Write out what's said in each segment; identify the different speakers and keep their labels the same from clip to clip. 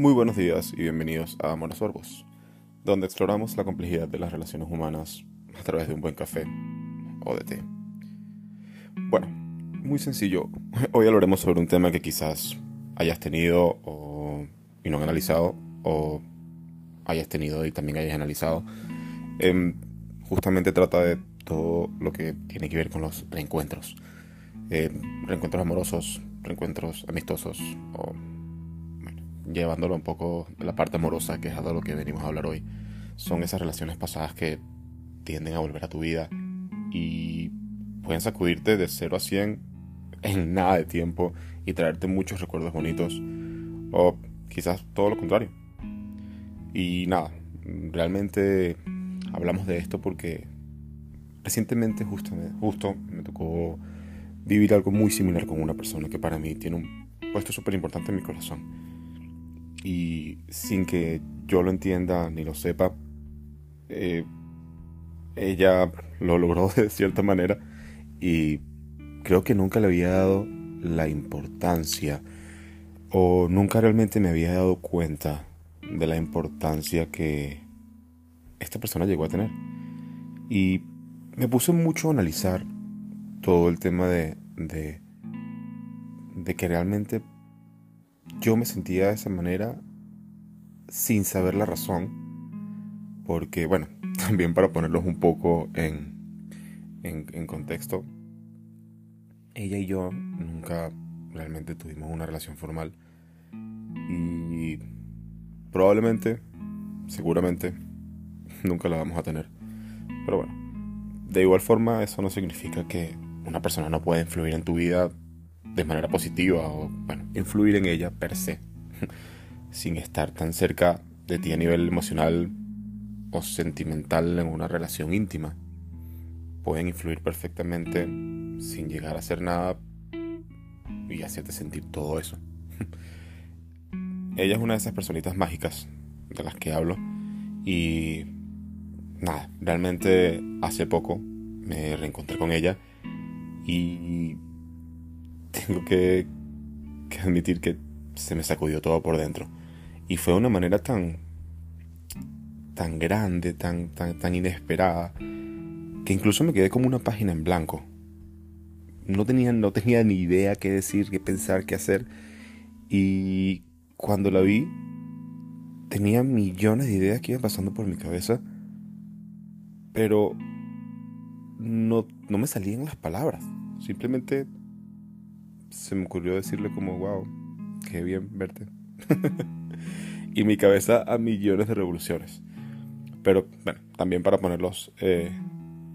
Speaker 1: Muy buenos días y bienvenidos a Amor a donde exploramos la complejidad de las relaciones humanas a través de un buen café o de té. Bueno, muy sencillo. Hoy hablaremos sobre un tema que quizás hayas tenido o, y no analizado, o hayas tenido y también hayas analizado. Em, justamente trata de todo lo que tiene que ver con los reencuentros. Em, reencuentros amorosos, reencuentros amistosos o llevándolo un poco de la parte amorosa, que es de lo que venimos a hablar hoy, son esas relaciones pasadas que tienden a volver a tu vida y pueden sacudirte de 0 a 100 en nada de tiempo y traerte muchos recuerdos bonitos o quizás todo lo contrario. Y nada, realmente hablamos de esto porque recientemente justo, justo me tocó vivir algo muy similar con una persona que para mí tiene un puesto súper importante en mi corazón y sin que yo lo entienda ni lo sepa, eh, ella lo logró de cierta manera y creo que nunca le había dado la importancia o nunca realmente me había dado cuenta de la importancia que esta persona llegó a tener. Y me puse mucho a analizar todo el tema de, de, de que realmente yo me sentía de esa manera sin saber la razón, porque bueno, también para ponerlos un poco en, en, contexto, ella y yo nunca realmente tuvimos una relación formal y probablemente, seguramente, nunca la vamos a tener. Pero bueno, de igual forma eso no significa que una persona no pueda influir en tu vida de manera positiva o, bueno, influir en ella per se, sin estar tan cerca de ti a nivel emocional o sentimental en una relación íntima. Pueden influir perfectamente sin llegar a hacer nada y hacerte sentir todo eso. ella es una de esas personitas mágicas de las que hablo y nada, realmente hace poco me reencontré con ella y tengo que, admitir que se me sacudió todo por dentro. Y fue de una manera tan, tan grande, tan, tan, tan inesperada, que incluso me quedé como una página en blanco. No tenía, no tenía ni idea qué decir, qué pensar, qué hacer. Y cuando la vi, tenía millones de ideas que iban pasando por mi cabeza, pero no, no me salían las palabras. Simplemente se me ocurrió decirle como, wow, qué bien verte. y mi cabeza a millones de revoluciones. Pero bueno, también para ponerlos eh,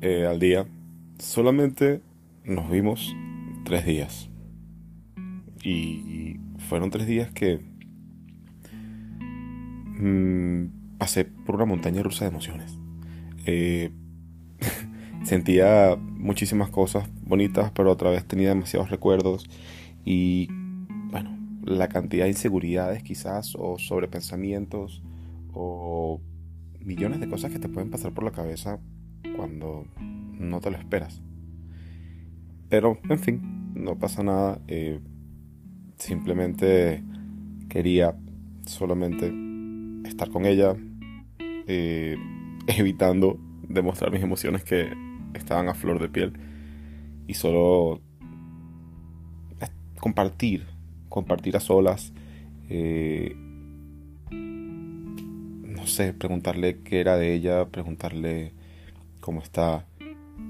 Speaker 1: eh, al día, solamente nos vimos tres días. Y fueron tres días que mm, pasé por una montaña rusa de emociones. Eh, sentía muchísimas cosas bonitas, pero otra vez tenía demasiados recuerdos y bueno, la cantidad de inseguridades quizás o sobrepensamientos o millones de cosas que te pueden pasar por la cabeza cuando no te lo esperas. Pero, en fin, no pasa nada. Eh, simplemente quería solamente estar con ella, eh, evitando demostrar mis emociones que estaban a flor de piel y solo compartir, compartir a solas, eh, no sé, preguntarle qué era de ella, preguntarle cómo está,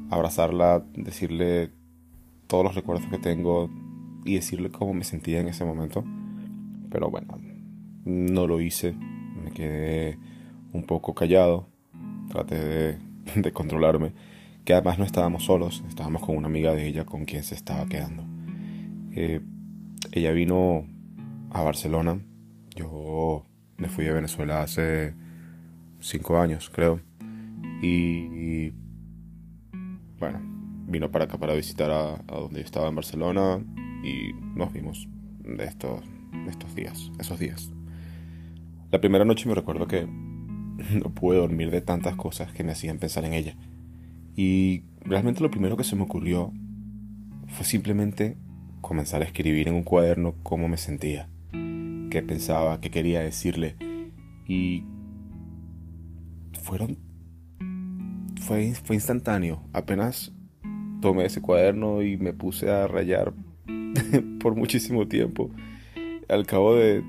Speaker 1: abrazarla, decirle todos los recuerdos que tengo y decirle cómo me sentía en ese momento. Pero bueno, no lo hice, me quedé un poco callado, traté de, de controlarme que además no estábamos solos, estábamos con una amiga de ella con quien se estaba quedando. Eh, ella vino a Barcelona, yo me fui de Venezuela hace cinco años, creo, y, bueno, vino para acá para visitar a, donde yo estaba en Barcelona y nos vimos de estos, de estos días, esos días. La primera noche me recuerdo que no pude dormir de tantas cosas que me hacían pensar en ella. Y realmente lo primero que se me ocurrió fue simplemente comenzar a escribir en un cuaderno cómo me sentía. qué pensaba, qué quería decirle. Y fueron... Fue, fue instantáneo. Apenas tomé ese cuaderno y me puse a rayar por muchísimo tiempo. Al cabo de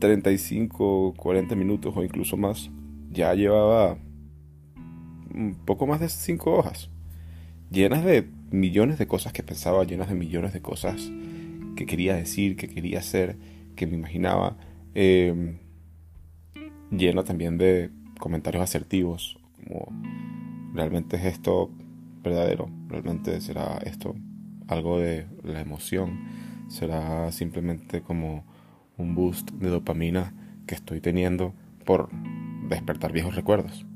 Speaker 1: 35, 40 minutos o incluso más, ya llevaba poco más de 5 hojas, llenas de millones de cosas que pensaba, llenas de millones de cosas que quería decir, que quería hacer, que me imaginaba, eh, lleno también de comentarios asertivos, como realmente es esto verdadero, realmente será esto algo de la emoción, será simplemente como un boost de dopamina que estoy teniendo por despertar viejos recuerdos.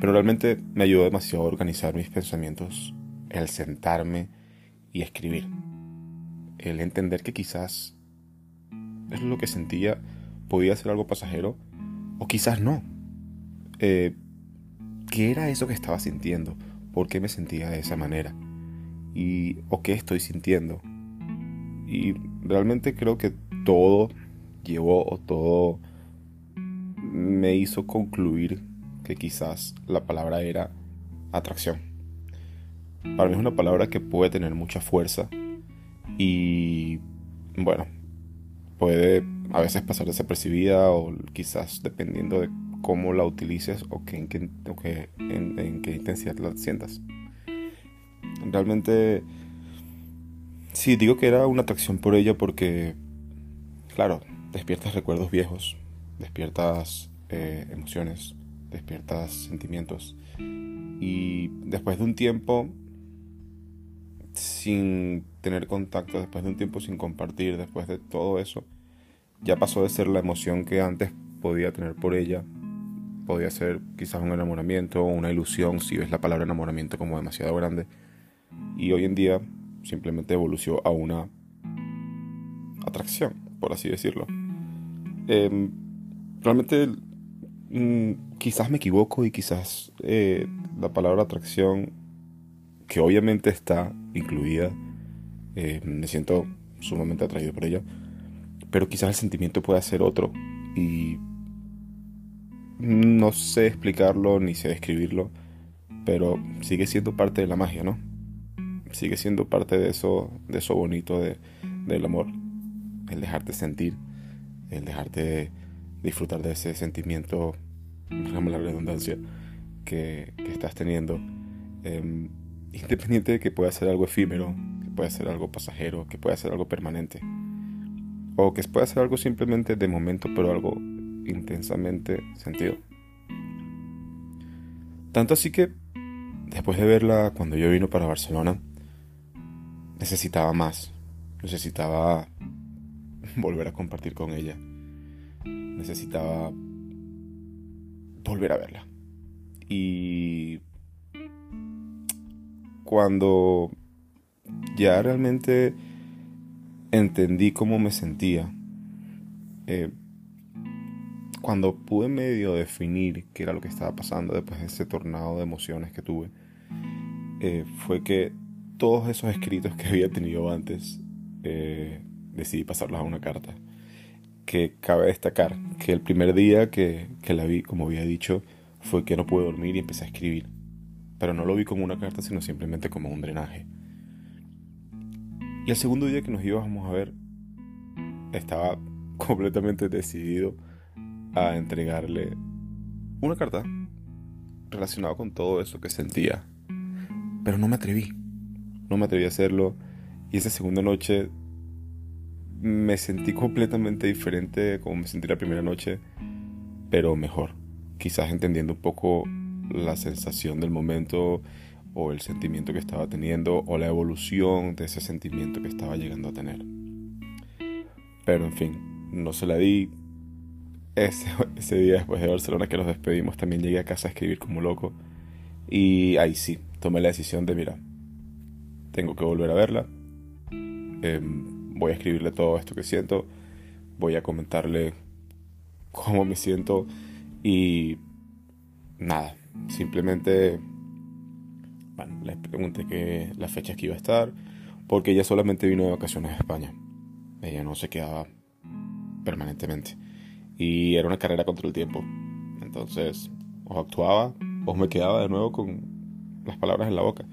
Speaker 1: Pero realmente me ayudó demasiado a organizar mis pensamientos el sentarme y escribir. El entender que quizás es lo que sentía podía ser algo pasajero o quizás no. Eh, ¿Qué era eso que estaba sintiendo? ¿Por qué me sentía de esa manera? ¿Y o qué estoy sintiendo? Y realmente creo que todo llevó o todo me hizo concluir quizás la palabra era atracción. Para mí es una palabra que puede tener mucha fuerza y bueno, puede a veces pasar desapercibida o quizás dependiendo de cómo la utilices o, en, qué, en qué intensidad la sientas. Realmente sí digo que era una atracción por ella porque, claro, despiertas recuerdos viejos, despiertas eh, emociones, despiertas sentimientos. Y después de un tiempo sin tener contacto, después de un tiempo sin compartir, después de todo eso, ya pasó de ser la emoción que antes podía tener por ella. Podía ser quizás un enamoramiento o una ilusión, si ves la palabra enamoramiento como demasiado grande. Y hoy en día simplemente evolucionó a una atracción, por así decirlo. Em, realmente mm, quizás me equivoco y quizás eh, la palabra atracción, que obviamente está incluida, eh, me siento sumamente atraído por ella, pero quizás el sentimiento pueda ser otro y no sé explicarlo ni sé describirlo, pero sigue siendo parte de la magia, ¿no? Sigue siendo parte de eso, de eso bonito de, del amor, el dejarte sentir, el dejarte disfrutar de ese sentimiento, la redundancia, que, estás teniendo, em, independiente de que pueda ser algo efímero, que pueda ser algo pasajero, que pueda ser algo permanente, o que pueda ser algo simplemente de momento, pero algo intensamente sentido. Tanto así que, después de verla cuando yo vino para Barcelona, necesitaba más, necesitaba volver a compartir con ella. Necesitaba volver a verla. Y cuando ya realmente entendí cómo me sentía, eh, cuando pude medio definir qué era lo que estaba pasando después de ese tornado de emociones que tuve, eh, fue que todos esos escritos que había tenido antes eh, decidí pasarlos a una carta. Que cabe destacar que el primer día que, que la vi, como había dicho, fue que no pude dormir y empecé a escribir. Pero no lo vi como una carta, sino simplemente como un drenaje. Y el segundo día que nos íbamos a ver, estaba completamente decidido a entregarle una carta relacionada con todo eso que sentía. Pero no me atreví. No me atreví a hacerlo. Y esa segunda noche me sentí completamente diferente como me sentí la primera noche, pero mejor. Quizás entendiendo un poco la sensación del momento o el sentimiento que estaba teniendo o la evolución de ese sentimiento que estaba llegando a tener. Pero en fin, no se la di. Ese, ese día después de Barcelona que nos despedimos también llegué a casa a escribir como loco. Y ahí sí, tomé la decisión de, mira, tengo que volver a verla. Eh, voy a escribirle todo esto que siento, voy a comentarle cómo me siento y nada, simplemente bueno, les pregunté que las fechas que iba a estar, porque ella solamente vino de vacaciones a España. Ella no se quedaba permanentemente. Y era una carrera contra el tiempo. Entonces, o actuaba o me quedaba de nuevo con las palabras en la boca.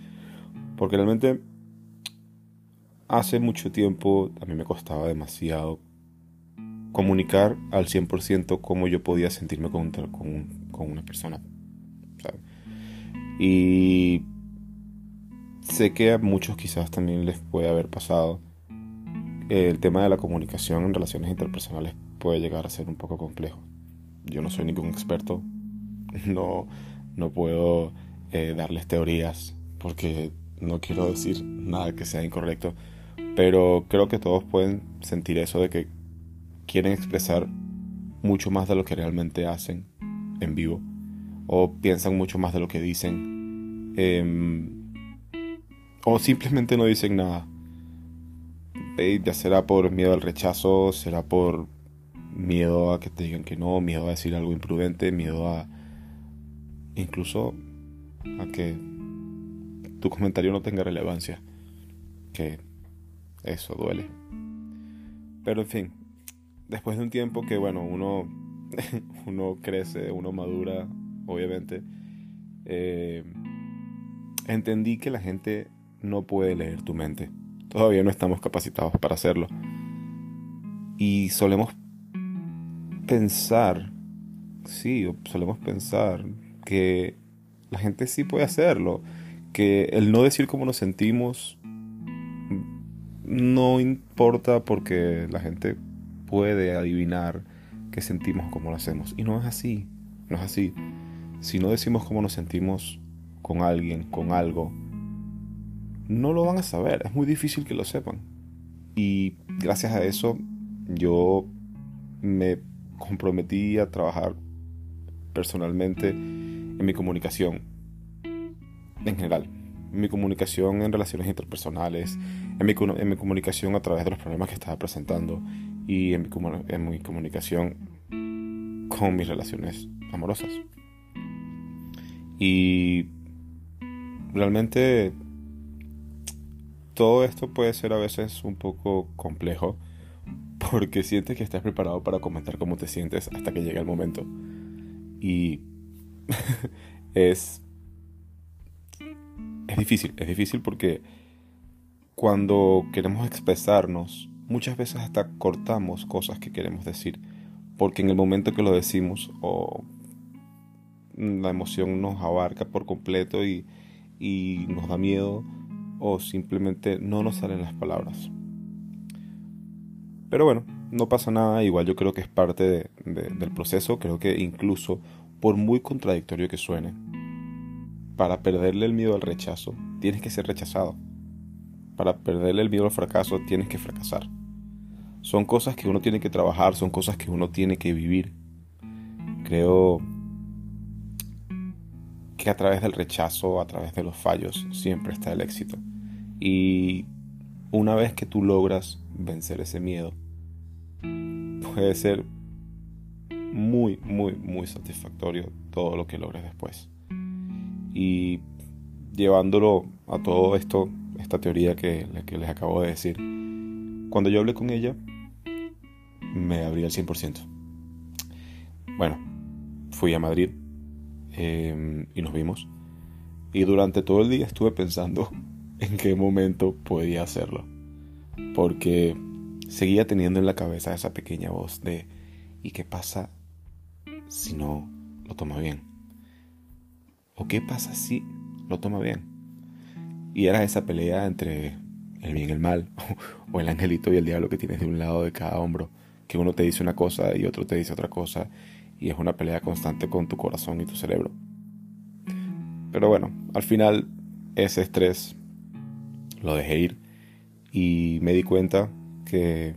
Speaker 1: Porque realmente hace mucho tiempo a mí me costaba demasiado comunicar al 100% cómo yo podía sentirme con, con, una persona. Y sé que a muchos quizás también les puede haber pasado. El tema de la comunicación en relaciones interpersonales puede llegar a ser un poco complejo. Yo no soy ningún experto, no, no puedo eh, darles teorías porque no quiero decir nada que sea incorrecto, pero creo que todos pueden sentir eso de que quieren expresar mucho más de lo que realmente hacen en vivo o piensan mucho más de lo que dicen em, o simplemente no dicen nada. Ya será por miedo al rechazo, será por miedo a que te digan que no, miedo a decir algo imprudente, miedo a incluso a que tu comentario no tenga relevancia, que eso duele. Pero en fin, después de un tiempo que, bueno, uno, uno crece, uno madura, obviamente, eh, entendí que la gente no puede leer tu mente. Todavía no estamos capacitados para hacerlo. Y solemos pensar, sí, solemos pensar que la gente sí puede hacerlo, que el no decir cómo nos sentimos no importa porque la gente puede adivinar qué sentimos como lo hacemos. Y no es así, no es así. Si no decimos cómo nos sentimos con alguien, con algo, no lo van a saber. Es muy difícil que lo sepan. Y gracias a eso yo me comprometí a trabajar personalmente en mi comunicación en general. Mi comunicación en relaciones interpersonales, en mi, en mi comunicación a través de los problemas que estaba presentando y en mi, en mi comunicación con mis relaciones amorosas. Y realmente todo esto puede ser a veces un poco complejo porque sientes que estás preparado para comentar cómo te sientes hasta que llega el momento. Y es es difícil, es difícil porque cuando queremos expresarnos muchas veces hasta cortamos cosas que queremos decir, porque en el momento que lo decimos o la emoción nos abarca por completo y, nos da miedo o simplemente no nos salen las palabras. Pero bueno, no pasa nada, igual yo creo que es parte del proceso, creo que incluso por muy contradictorio que suene, para perderle el miedo al rechazo, tienes que ser rechazado. Para perderle el miedo al fracaso, tienes que fracasar. Son cosas que uno tiene que trabajar, son cosas que uno tiene que vivir. Creo que a través del rechazo, a través de los fallos, siempre está el éxito. Y una vez que tú logras vencer ese miedo, puede ser muy, muy, muy satisfactorio todo lo que logres después. Y llevándolo a todo esto, esta teoría que, les acabo de decir, cuando yo hablé con ella, me abrí al 100%. Bueno, fui a Madrid em, y nos vimos. Y durante todo el día estuve pensando en qué momento podía hacerlo. Porque seguía teniendo en la cabeza esa pequeña voz de ¿y qué pasa si no lo toma bien? ¿O qué pasa si lo toma bien? Y era esa pelea entre el bien y el mal, o el angelito y el diablo que tienes de un lado de cada hombro que uno te dice una cosa y otro te dice otra cosa y es una pelea constante con tu corazón y tu cerebro. Pero bueno, al final ese estrés lo dejé ir y me di cuenta que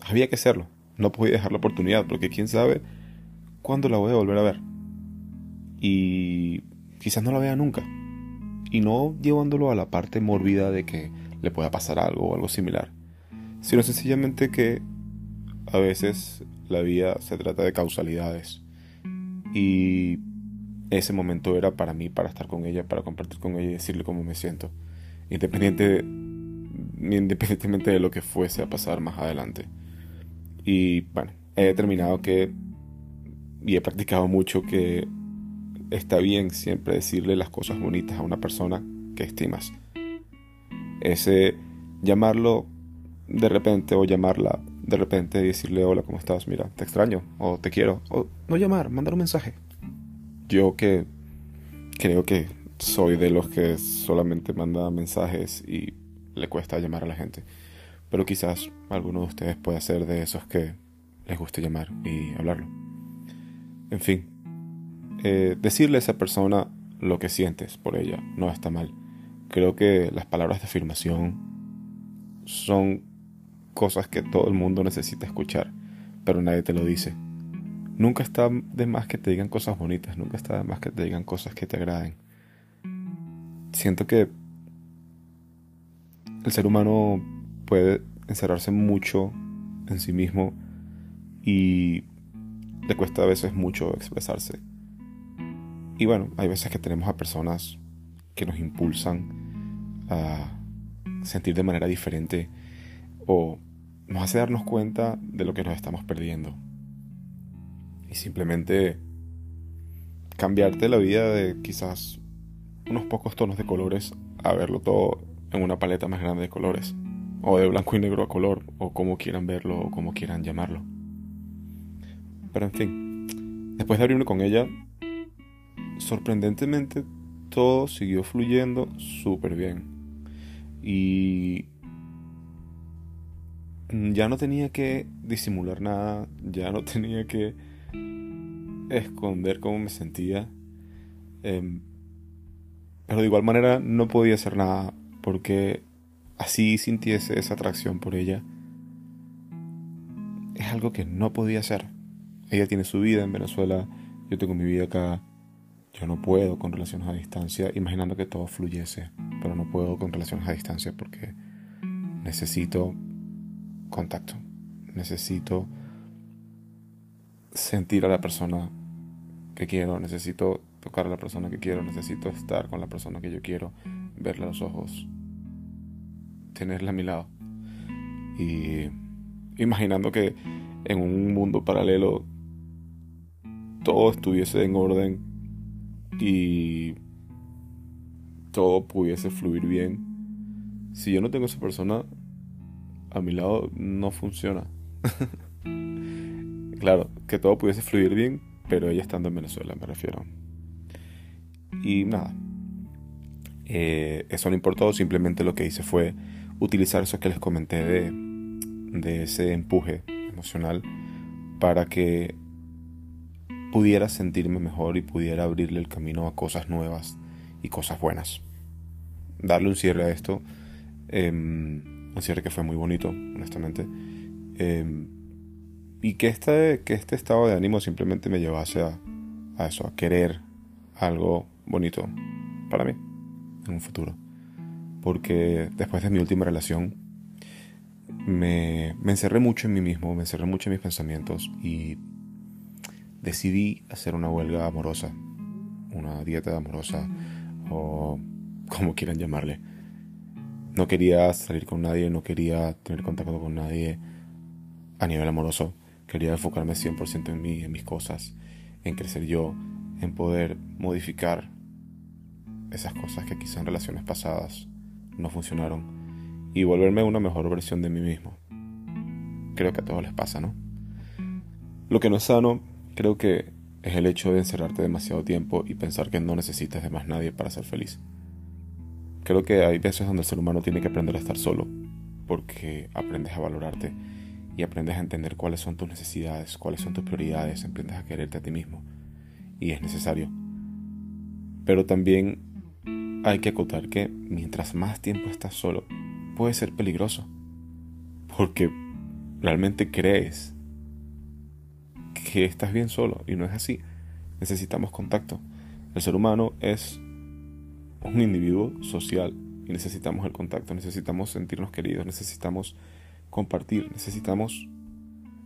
Speaker 1: había que hacerlo. No podía dejar la oportunidad porque quién sabe cuándo la voy a volver a ver. Y quizás no la vea nunca. Y no llevándolo a la parte mórbida de que le pueda pasar algo o algo similar, sino sencillamente que a veces la vida se trata de causalidades. Y ese momento era para mí, para estar con ella, para compartir con ella y decirle cómo me siento. Independiente, independientemente de lo que fuese a pasar más adelante. Y bueno, he determinado que, y he practicado mucho que está bien siempre decirle las cosas bonitas a una persona que estimas. Ese llamarlo de repente o llamarla de repente y decirle hola, ¿cómo estás? Mira, te extraño o te quiero. O no llamar, mandar un mensaje. Yo que creo que soy de los que solamente manda mensajes y le cuesta llamar a la gente. Pero quizás alguno de ustedes pueda ser de esos que les guste llamar y hablarlo. En fin, eh, decirle a esa persona lo que sientes por ella no está mal. Creo que las palabras de afirmación son cosas que todo el mundo necesita escuchar, pero nadie te lo dice. Nunca está de más que te digan cosas bonitas, nunca está de más que te digan cosas que te agraden. Siento que el ser humano puede encerrarse mucho en sí mismo y le cuesta a veces mucho expresarse. Y bueno, hay veces que tenemos a personas que nos impulsan a sentir de manera diferente o nos hace darnos cuenta de lo que nos estamos perdiendo. Y simplemente cambiarte la vida de quizás unos pocos tonos de colores a verlo todo en una paleta más grande de colores. O de blanco y negro a color, o como quieran verlo, o como quieran llamarlo. Pero en fin, después de abrirme con ella, sorprendentemente todo siguió fluyendo súper bien. Y ya no tenía que disimular nada, ya no tenía que esconder cómo me sentía. Em, pero de igual manera no podía hacer nada porque así sintiese esa atracción por ella. Es algo que no podía hacer. Ella tiene su vida en Venezuela, yo tengo mi vida acá. Yo no puedo con relaciones a distancia, imaginando que todo fluyese, pero no puedo con relaciones a distancia porque necesito contacto. Necesito sentir a la persona que quiero, necesito tocar a la persona que quiero, necesito estar con la persona que yo quiero, verle a los ojos, tenerla a mi lado. Y imaginando que en un mundo paralelo todo estuviese en orden y todo pudiese fluir bien. Si yo no tengo esa persona, a mi lado no funciona. claro, que todo pudiese fluir bien, pero ella estando en Venezuela, me refiero. Y nada, eh, eso no importó, simplemente lo que hice fue utilizar eso que les comenté de, de ese empuje emocional para que pudiera sentirme mejor y pudiera abrirle el camino a cosas nuevas y cosas buenas. Darle un cierre a esto. Eh, un cierre que fue muy bonito, honestamente. Em, y que este, que este estado de ánimo simplemente me llevase a, a eso, a querer algo bonito para mí en un futuro. Porque después de mi última relación me, me encerré mucho en mí mismo, me encerré mucho en mis pensamientos y decidí hacer una huelga amorosa, una dieta amorosa o como quieran llamarle. No quería salir con nadie, no quería tener contacto con nadie a nivel amoroso. Quería enfocarme 100% en mí, en mis cosas, en crecer yo, en poder modificar esas cosas que quizá en relaciones pasadas no funcionaron y volverme una mejor versión de mí mismo. Creo que a todos les pasa, ¿no? Lo que no es sano, creo que es el hecho de encerrarte demasiado tiempo y pensar que no necesitas de más nadie para ser feliz. Creo que hay veces donde el ser humano tiene que aprender a estar solo, porque aprendes a valorarte y aprendes a entender cuáles son tus necesidades, cuáles son tus prioridades, aprendes a quererte a ti mismo. Y es necesario. Pero también hay que acotar que mientras más tiempo estás solo, puede ser peligroso. Porque realmente crees que estás bien solo y no es así. Necesitamos contacto. El ser humano es un individuo social y necesitamos el contacto, necesitamos sentirnos queridos, necesitamos compartir, necesitamos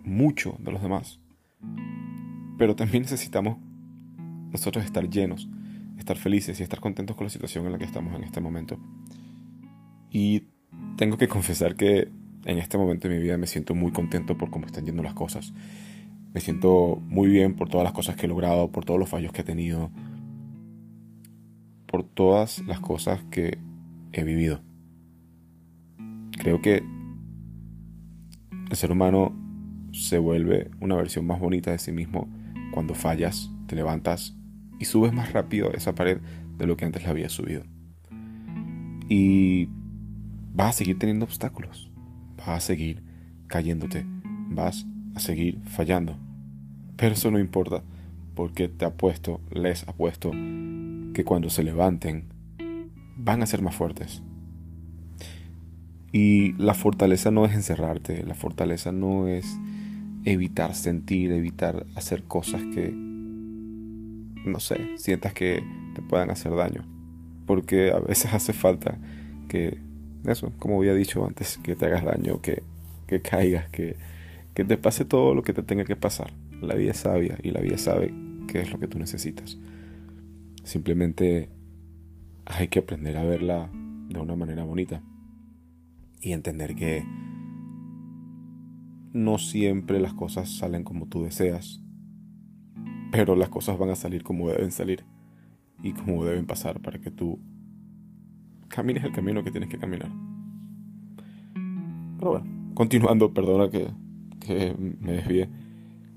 Speaker 1: mucho de los demás. Pero también necesitamos nosotros estar llenos, estar felices y estar contentos con la situación en la que estamos en este momento. Y tengo que confesar que en este momento de mi vida me siento muy contento por cómo están yendo las cosas. Me siento muy bien por todas las cosas que he logrado, por todos los fallos que he tenido, por todas las cosas que he vivido. Creo que el ser humano se vuelve una versión más bonita de sí mismo cuando fallas, te levantas y subes más rápido esa pared de lo que antes la había subido. Y vas a seguir teniendo obstáculos, vas a seguir cayéndote, vas a seguir fallando. Pero eso no importa, porque te apuesto, les apuesto, que cuando se levanten van a ser más fuertes. Y la fortaleza no es encerrarte, la fortaleza no es evitar sentir, evitar hacer cosas que, no sé, sientas que te puedan hacer daño. Porque a veces hace falta que, eso, como había dicho antes, que te hagas daño, que, que caigas, que, que te pase todo lo que te tenga que pasar. La vida es sabia y la vida sabe qué es lo que tú necesitas. Simplemente hay que aprender a verla de una manera bonita y entender que no siempre las cosas salen como tú deseas, pero las cosas van a salir como deben salir y como deben pasar para que tú camines el camino que tienes que caminar. Pero bueno, continuando, perdona que, que me desvíe,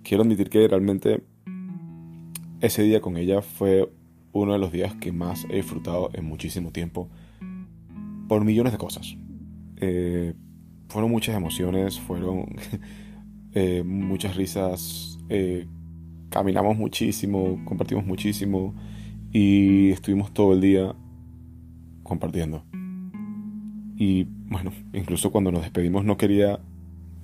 Speaker 1: quiero admitir que realmente ese día con ella fue uno de los días que más he disfrutado en muchísimo tiempo por millones de cosas. Eh, fueron muchas emociones, fueron eh, muchas risas, eh, caminamos muchísimo, compartimos muchísimo y estuvimos todo el día compartiendo. Y bueno, incluso cuando nos despedimos no quería,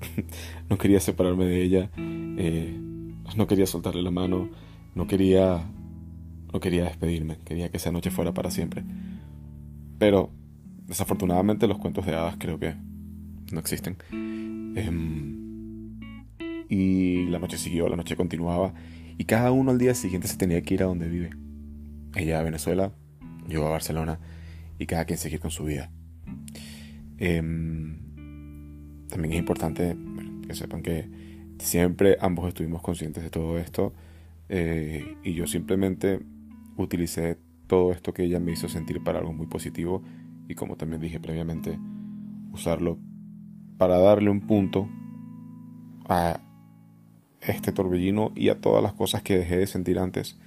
Speaker 1: no quería separarme de ella, no quería soltarle la mano, no quería, no quería despedirme, quería que esa noche fuera para siempre. Pero desafortunadamente los cuentos de hadas creo que no existen. Em, y la noche siguió, la noche continuaba y cada uno al día siguiente se tenía que ir a donde vive. Ella a Venezuela, yo a Barcelona y cada quien seguir con su vida. Em, también es importante que sepan que siempre ambos estuvimos conscientes de todo esto eh, y yo simplemente utilicé todo esto que ella me hizo sentir para algo muy positivo y como también dije previamente, usarlo para darle un punto a este torbellino y a todas las cosas que dejé de sentir antes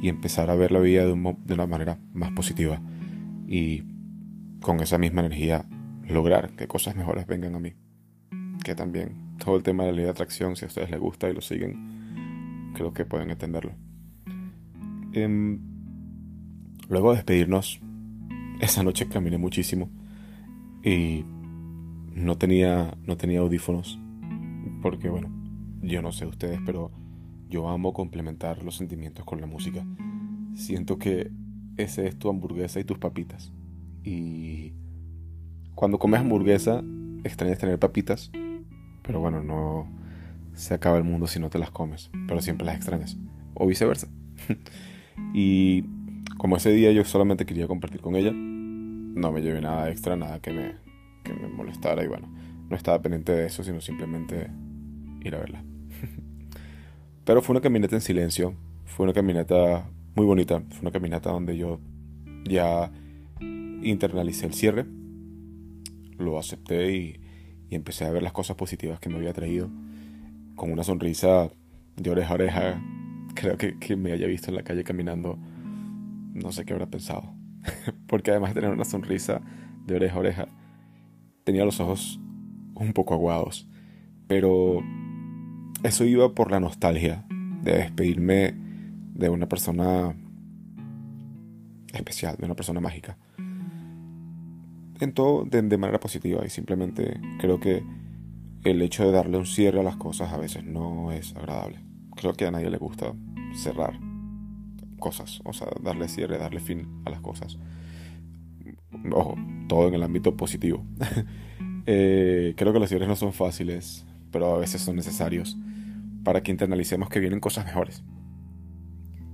Speaker 1: y empezar a ver la vida de, una manera más positiva y con esa misma energía lograr que cosas mejores vengan a mí. Que también todo el tema de la ley de atracción, si a ustedes les gusta y lo siguen, creo que pueden entenderlo. Em, luego de despedirnos, esa noche caminé muchísimo y no tenía, no tenía audífonos porque bueno, yo no sé ustedes, pero yo amo complementar los sentimientos con la música. Siento que ese es tu hamburguesa y tus papitas. Y cuando comes hamburguesa, extrañas tener papitas, pero bueno, no se acaba el mundo si no te las comes, pero siempre las extrañas, o viceversa. y como ese día yo solamente quería compartir con ella, no me llevé nada extra, nada que me, que me molestara y bueno, no estaba pendiente de eso, sino simplemente ir a verla. Pero fue una caminata en silencio, fue una caminata muy bonita, fue una caminata donde yo ya internalicé el cierre, lo acepté y, y empecé a ver las cosas positivas que me había traído, con una sonrisa de oreja a oreja, creo que, que me haya visto en la calle caminando no sé qué habrá pensado. Porque además de tener una sonrisa de oreja a oreja, tenía los ojos un poco aguados. Pero eso iba por la nostalgia de despedirme de una persona especial, de una persona mágica. En todo de, manera positiva y simplemente creo que el hecho de darle un cierre a las cosas a veces no es agradable. Creo que a nadie le gusta cerrar cosas, o sea, darle cierre, darle fin a las cosas. Ojo, todo en el ámbito positivo. eh, creo que los cierres no son fáciles, pero a veces son necesarios para que internalicemos que vienen cosas mejores.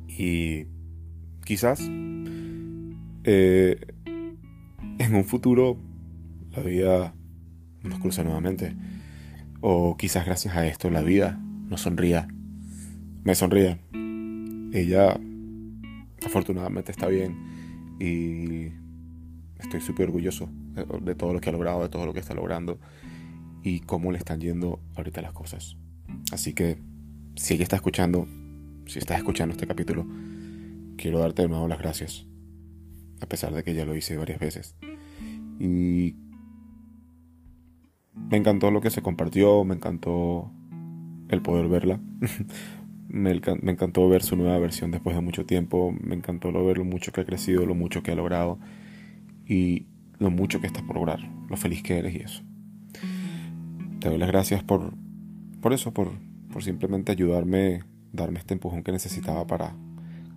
Speaker 1: Y quizás eh, en un futuro la vida nos cruza nuevamente. O quizás gracias a esto la vida nos sonría. Me sonríe. Ella afortunadamente está bien y estoy súper orgulloso de todo lo que ha logrado, de todo lo que está logrando y cómo le están yendo ahorita las cosas. Así que si ella está escuchando, si estás escuchando este capítulo, quiero darte de nuevo las gracias. A pesar de que ya lo hice varias veces. Y me encantó lo que se compartió, me encantó el poder verla. me, encantó ver su nueva versión después de mucho tiempo, me encantó lo ver lo mucho que ha crecido, lo mucho que ha logrado y lo mucho que estás por lograr, lo feliz que eres y eso. Te doy las gracias por, por eso, por, por simplemente ayudarme, darme este empujón que necesitaba para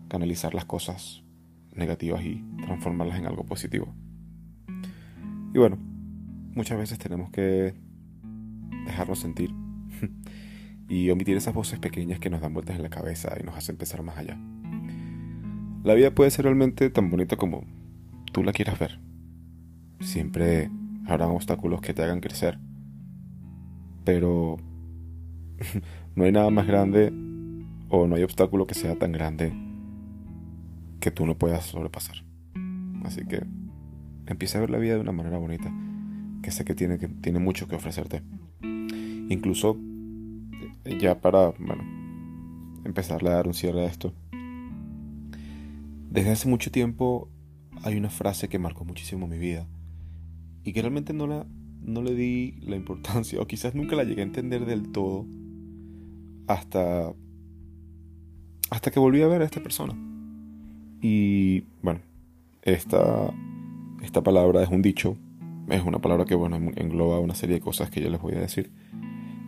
Speaker 1: canalizar las cosas negativas y transformarlas en algo positivo. Y bueno, muchas veces tenemos que dejarnos sentir y omitir esas voces pequeñas que nos dan vueltas en la cabeza y nos hacen pensar más allá. La vida puede ser realmente tan bonita como tú la quieras ver. Siempre habrán obstáculos que te hagan crecer, pero no hay nada más grande o no hay obstáculo que sea tan grande que tú no puedas sobrepasar. Así que empieza a ver la vida de una manera bonita, que sé que tiene, que, tiene mucho que ofrecerte. Incluso ya para, bueno, empezarle a dar un cierre a esto. Desde hace mucho tiempo hay una frase que marcó muchísimo mi vida y que realmente no, la, no le di la importancia o quizás nunca la llegué a entender del todo hasta, hasta que volví a ver a esta persona. Y bueno, esta, esta palabra es un dicho, es una palabra que bueno, engloba una serie de cosas que yo les voy a decir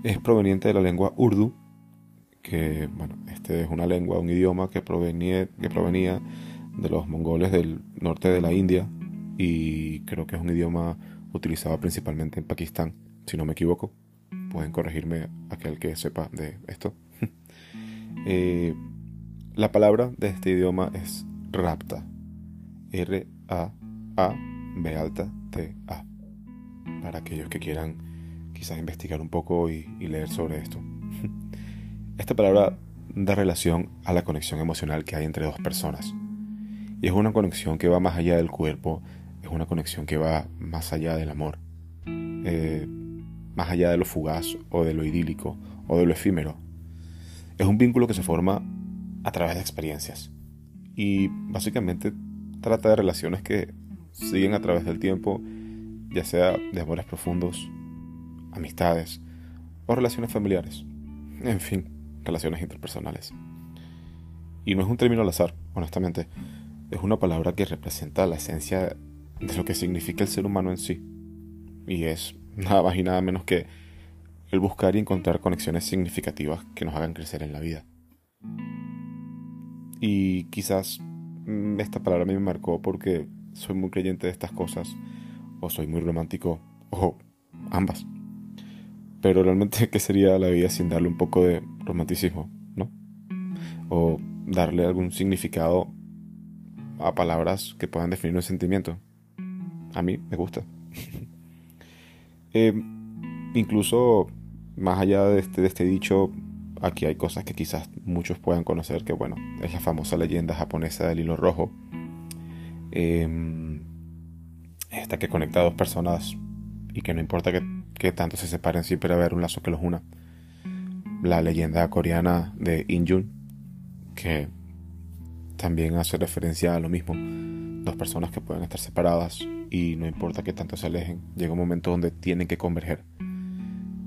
Speaker 1: es proveniente de la lengua urdu, que bueno, este es una lengua, un idioma que provenía, de los mongoles del norte de la India y creo que es un idioma utilizado principalmente en Pakistán, si no me equivoco. Pueden corregirme aquel que sepa de esto. Eh, la palabra de este idioma es rapta. R-A-A-B alta T-A. Para aquellos que quieran quizás investigar un poco y, leer sobre esto. Esta palabra da relación a la conexión emocional que hay entre dos personas. Y es una conexión que va más allá del cuerpo, es una conexión que va más allá del amor, eh, más allá de lo fugaz o de lo idílico o de lo efímero. Es un vínculo que se forma a través de experiencias y básicamente trata de relaciones que siguen a través del tiempo, ya sea de amores profundos amistades o relaciones familiares. En fin, relaciones interpersonales. Y no es un término al azar, honestamente. Es una palabra que representa la esencia de lo que significa el ser humano en sí. Y es nada más y nada menos que el buscar y encontrar conexiones significativas que nos hagan crecer en la vida. Y quizás mm, esta palabra a mí me marcó porque soy muy creyente de estas cosas, o soy muy romántico, o ambas. Pero realmente, ¿qué sería la vida sin darle un poco de romanticismo, no? O darle algún significado a palabras que puedan definir un sentimiento. A mí me gusta. Eh, incluso más allá de este, de este dicho, aquí hay cosas que quizás muchos puedan conocer, que bueno, es la famosa leyenda japonesa del hilo rojo. Em, esta que conecta a dos personas y que no importa que que tanto se separen siempre va a haber un lazo que los una. La leyenda coreana de Injun, que también hace referencia a lo mismo. Dos personas que pueden estar separadas y no importa que tanto se alejen, llega un momento donde tienen que converger.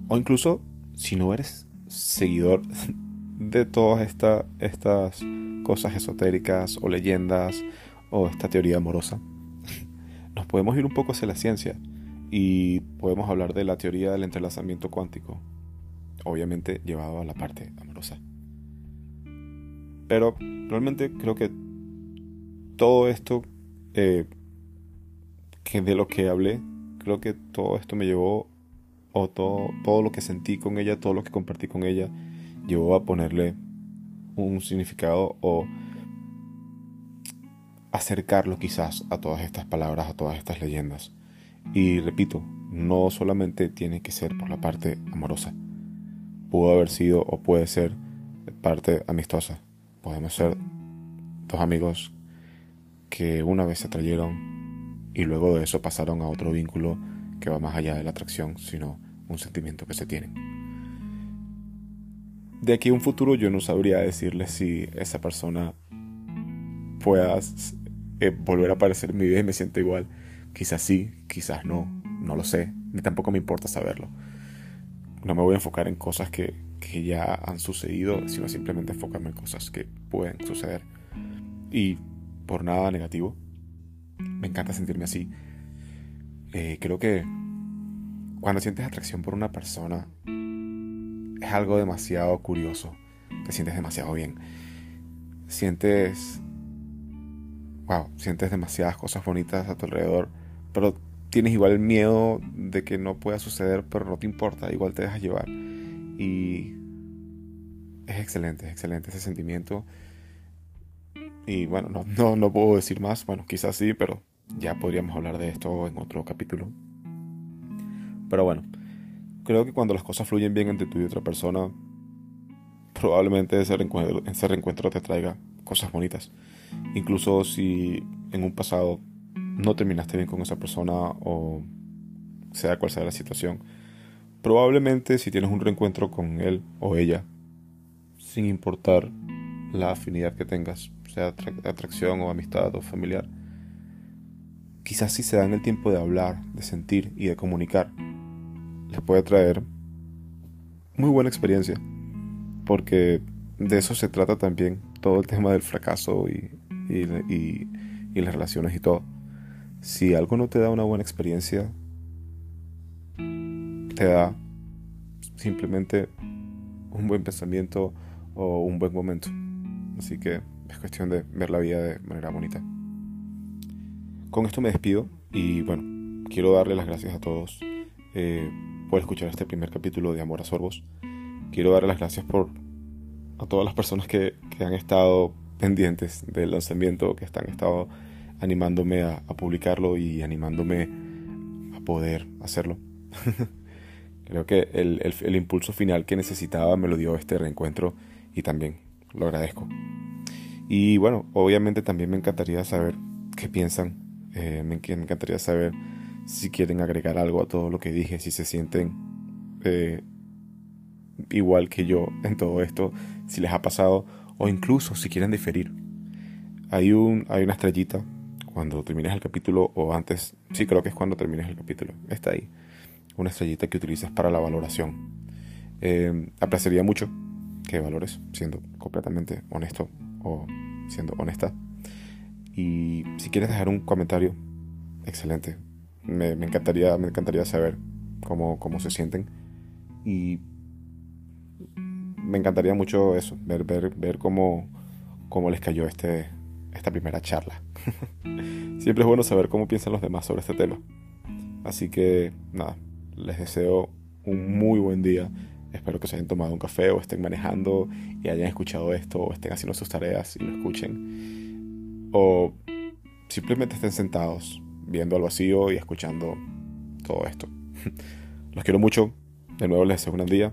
Speaker 1: O incluso, si no eres seguidor de todas estas cosas esotéricas o leyendas o esta teoría amorosa, nos podemos ir un poco hacia la ciencia y podemos hablar de la teoría del entrelazamiento cuántico, obviamente llevado a la parte amorosa. Pero realmente creo que todo esto, eh, que de lo que hablé, creo que todo esto me llevó, o todo, todo lo que sentí con ella, todo lo que compartí con ella, llevó a ponerle un significado o acercarlo quizás a todas estas palabras, a todas estas leyendas. Y repito, no solamente tiene que ser por la parte amorosa. Pudo haber sido o puede ser parte amistosa. Podemos ser dos amigos que una vez se atrayeron y luego de eso pasaron a otro vínculo que va más allá de la atracción, sino un sentimiento que se tienen. De aquí a un futuro yo no sabría decirle si esa persona pueda eh, volver a aparecer en mi vida y me siento igual. Quizás sí, quizás no, no lo sé, ni tampoco me importa saberlo. No me voy a enfocar en cosas que, que ya han sucedido, sino simplemente enfocarme en cosas que pueden suceder. Y por nada negativo, me encanta sentirme así. Eh, creo que cuando sientes atracción por una persona, es algo demasiado curioso. Te sientes demasiado bien. Sientes. Wow, sientes demasiadas cosas bonitas a tu alrededor. Pero tienes igual el miedo de que no pueda suceder, pero no te importa, igual te dejas llevar. Y es excelente, es excelente ese sentimiento. Y bueno, no, no, no puedo decir más, bueno, quizás sí, pero ya podríamos hablar de esto en otro capítulo. Pero bueno, creo que cuando las cosas fluyen bien entre tú y otra persona, probablemente ese reencuentro, ese reencuentro te traiga cosas bonitas. Incluso si en un pasado no terminaste bien con esa persona o sea cual sea la situación, probablemente si tienes un reencuentro con él o ella, sin importar la afinidad que tengas, sea atracción o amistad o familiar, quizás si se dan el tiempo de hablar, de sentir y de comunicar, les puede traer muy buena experiencia, porque de eso se trata también todo el tema del fracaso y, y, y las relaciones y todo. Si algo no te da una buena experiencia, te da simplemente un buen pensamiento o un buen momento. Así que es cuestión de ver la vida de manera bonita. Con esto me despido y bueno, quiero darle las gracias a todos eh, por escuchar este primer capítulo de Amor a Sorbos. Quiero darle las gracias por a todas las personas que, que han estado pendientes del lanzamiento, que están estado animándome a, publicarlo y animándome a poder hacerlo. Creo que el, el, impulso final que necesitaba me lo dio este reencuentro y también lo agradezco. Y bueno, obviamente también me encantaría saber qué piensan. Eh, me, encantaría saber si quieren agregar algo a todo lo que dije, si se sienten eh, igual que yo en todo esto, si les ha pasado o incluso si quieren diferir. Hay, un, hay una estrellita cuando termines el capítulo o antes, sí creo que es cuando termines el capítulo, está ahí, una estrellita que utilizas para la valoración. Eh, apreciaría mucho que valores, siendo completamente honesto o siendo honesta. Y si quieres dejar un comentario, excelente. Me, encantaría, me encantaría saber cómo, cómo se sienten. Y me encantaría mucho eso, ver, ver, ver cómo, cómo les cayó este, esta primera charla. Siempre es bueno saber cómo piensan los demás sobre este tema. Así que nada, les deseo un muy buen día. Espero que se hayan tomado un café o estén manejando y hayan escuchado esto o estén haciendo sus tareas y lo escuchen. O simplemente estén sentados viendo al vacío y escuchando todo esto. Los quiero mucho. De nuevo les deseo un buen día